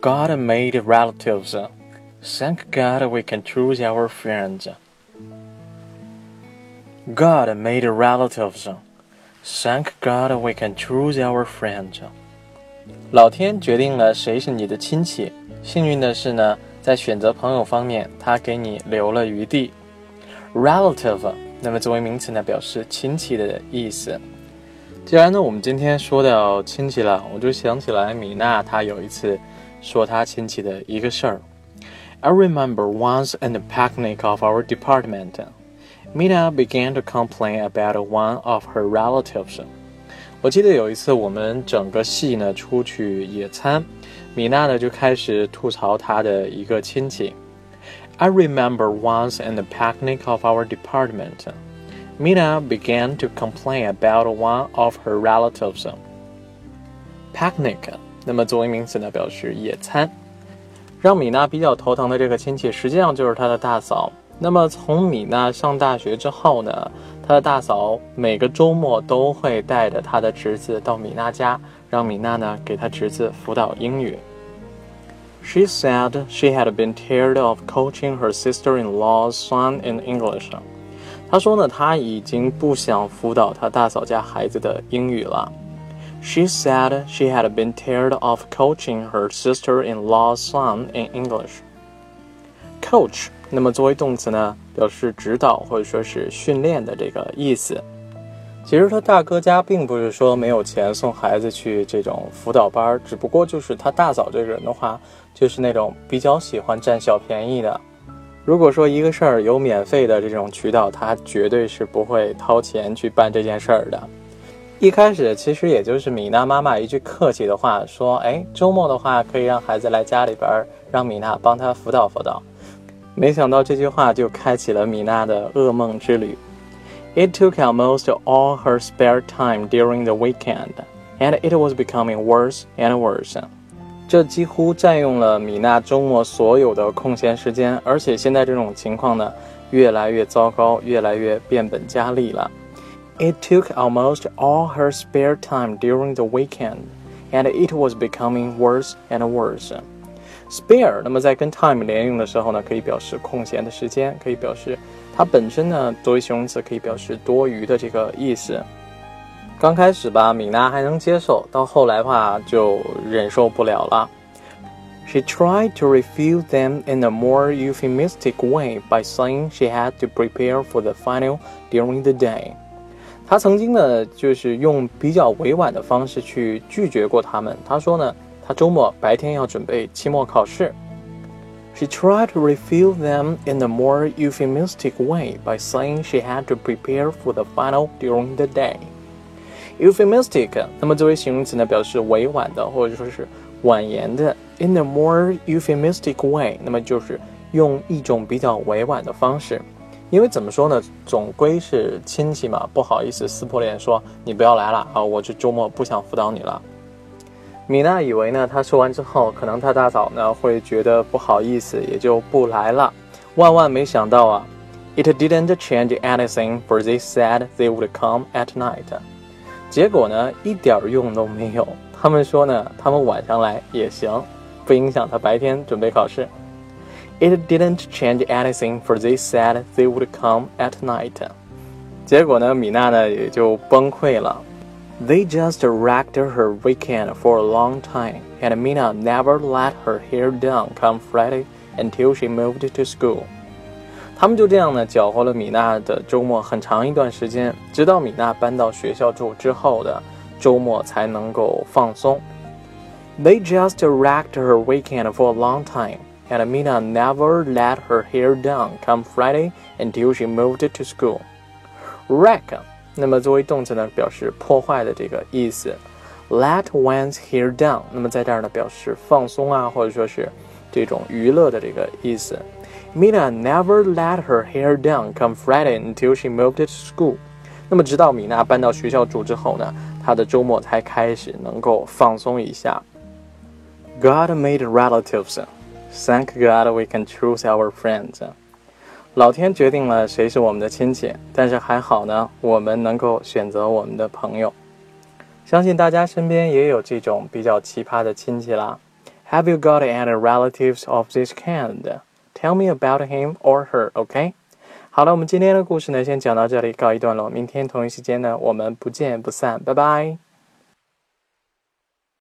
God made relatives. Thank God we can choose our friends. God made relatives. Thank God we can choose our friends. 老天决定了谁是你的亲戚。幸运的是呢，在选择朋友方面，他给你留了余地。Relative，那么作为名词呢，表示亲戚的意思。既然呢，我们今天说到亲戚了，我就想起来米娜她有一次说她亲戚的一个事儿。I remember once in the picnic of our department, Mina began to complain about one of her relatives. 我记得有一次我们整个系呢出去野餐，米娜呢就开始吐槽她的一个亲戚。I remember once in the picnic of our department. Mina began to complain about one of her relatives. Picnic， 那么作为名词呢，表示野餐。让米娜比较头疼的这个亲戚，实际上就是她的大嫂。那么从米娜上大学之后呢，她的大嫂每个周末都会带着她的侄子到米娜家，让米娜呢给她侄子辅导英语。She said she had been tired of coaching her sister-in-law's son in English. 她说呢，她已经不想辅导她大嫂家孩子的英语了。She said she had been tired of coaching her sister-in-law's son in English. Coach，那么作为动词呢，表示指导或者说是训练的这个意思。其实他大哥家并不是说没有钱送孩子去这种辅导班，只不过就是他大嫂这个人的话，就是那种比较喜欢占小便宜的。如果说一个事儿有免费的这种渠道，他绝对是不会掏钱去办这件事儿的。一开始其实也就是米娜妈妈一句客气的话，说：“哎，周末的话可以让孩子来家里边，让米娜帮他辅导辅导。”没想到这句话就开启了米娜的噩梦之旅。It took almost all her spare time during the weekend, and it was becoming worse and worse. 这几乎占用了米娜周末所有的空闲时间，而且现在这种情况呢，越来越糟糕，越来越变本加厉了。It took almost all her spare time during the weekend, and it was becoming worse and worse. Spare，那么在跟 time 连用的时候呢，可以表示空闲的时间，可以表示它本身呢作为形容词可以表示多余的这个意思。刚开始吧，米娜还能接受，到后来话就忍受不了了。She tried to refute them in a more euphemistic way by saying she had to prepare for the final during the day. 他曾经呢，就是用比较委婉的方式去拒绝过他们。他说呢，他周末白天要准备期末考试。She tried to refute them in a more euphemistic way by saying she had to prepare for the final during the day. Euphemistic，那么作为形容词呢，表示委婉的或者说是婉言的。In a more euphemistic way，那么就是用一种比较委婉的方式。因为怎么说呢，总归是亲戚嘛，不好意思撕破脸说你不要来了啊，我这周末不想辅导你了。米娜以为呢，她说完之后，可能她大嫂呢会觉得不好意思，也就不来了。万万没想到啊，It didn't change anything, for they said they would come at night. 结果呢，一点用都没有。他们说呢，他们晚上来也行，不影响他白天准备考试。It didn't change anything, for they said they would come at night. 结果呢，米娜呢也就崩溃了。They just wrecked her weekend for a long time, and Mina never let her hair down come Friday until she moved to school. 他们就这样呢，搅和了米娜的周末很长一段时间，直到米娜搬到学校住之后的周末才能够放松。They just wrecked her weekend for a long time, and Mina never let her hair down come Friday until she moved to school. Wreck，那么作为动词呢，表示破坏的这个意思。Let one's hair down，那么在这儿呢，表示放松啊，或者说是这种娱乐的这个意思。Mina never let her hair down come Friday until she moved to school。那么，直到米娜搬到学校住之后呢，她的周末才开始能够放松一下。God made relatives. Thank God we can choose our friends. 老天决定了谁是我们的亲戚，但是还好呢，我们能够选择我们的朋友。相信大家身边也有这种比较奇葩的亲戚啦。Have you got any relatives of this kind? Tell me about him or her, OK? 好了，我们今天的故事呢，先讲到这里，告一段落。明天同一时间呢，我们不见不散，拜拜。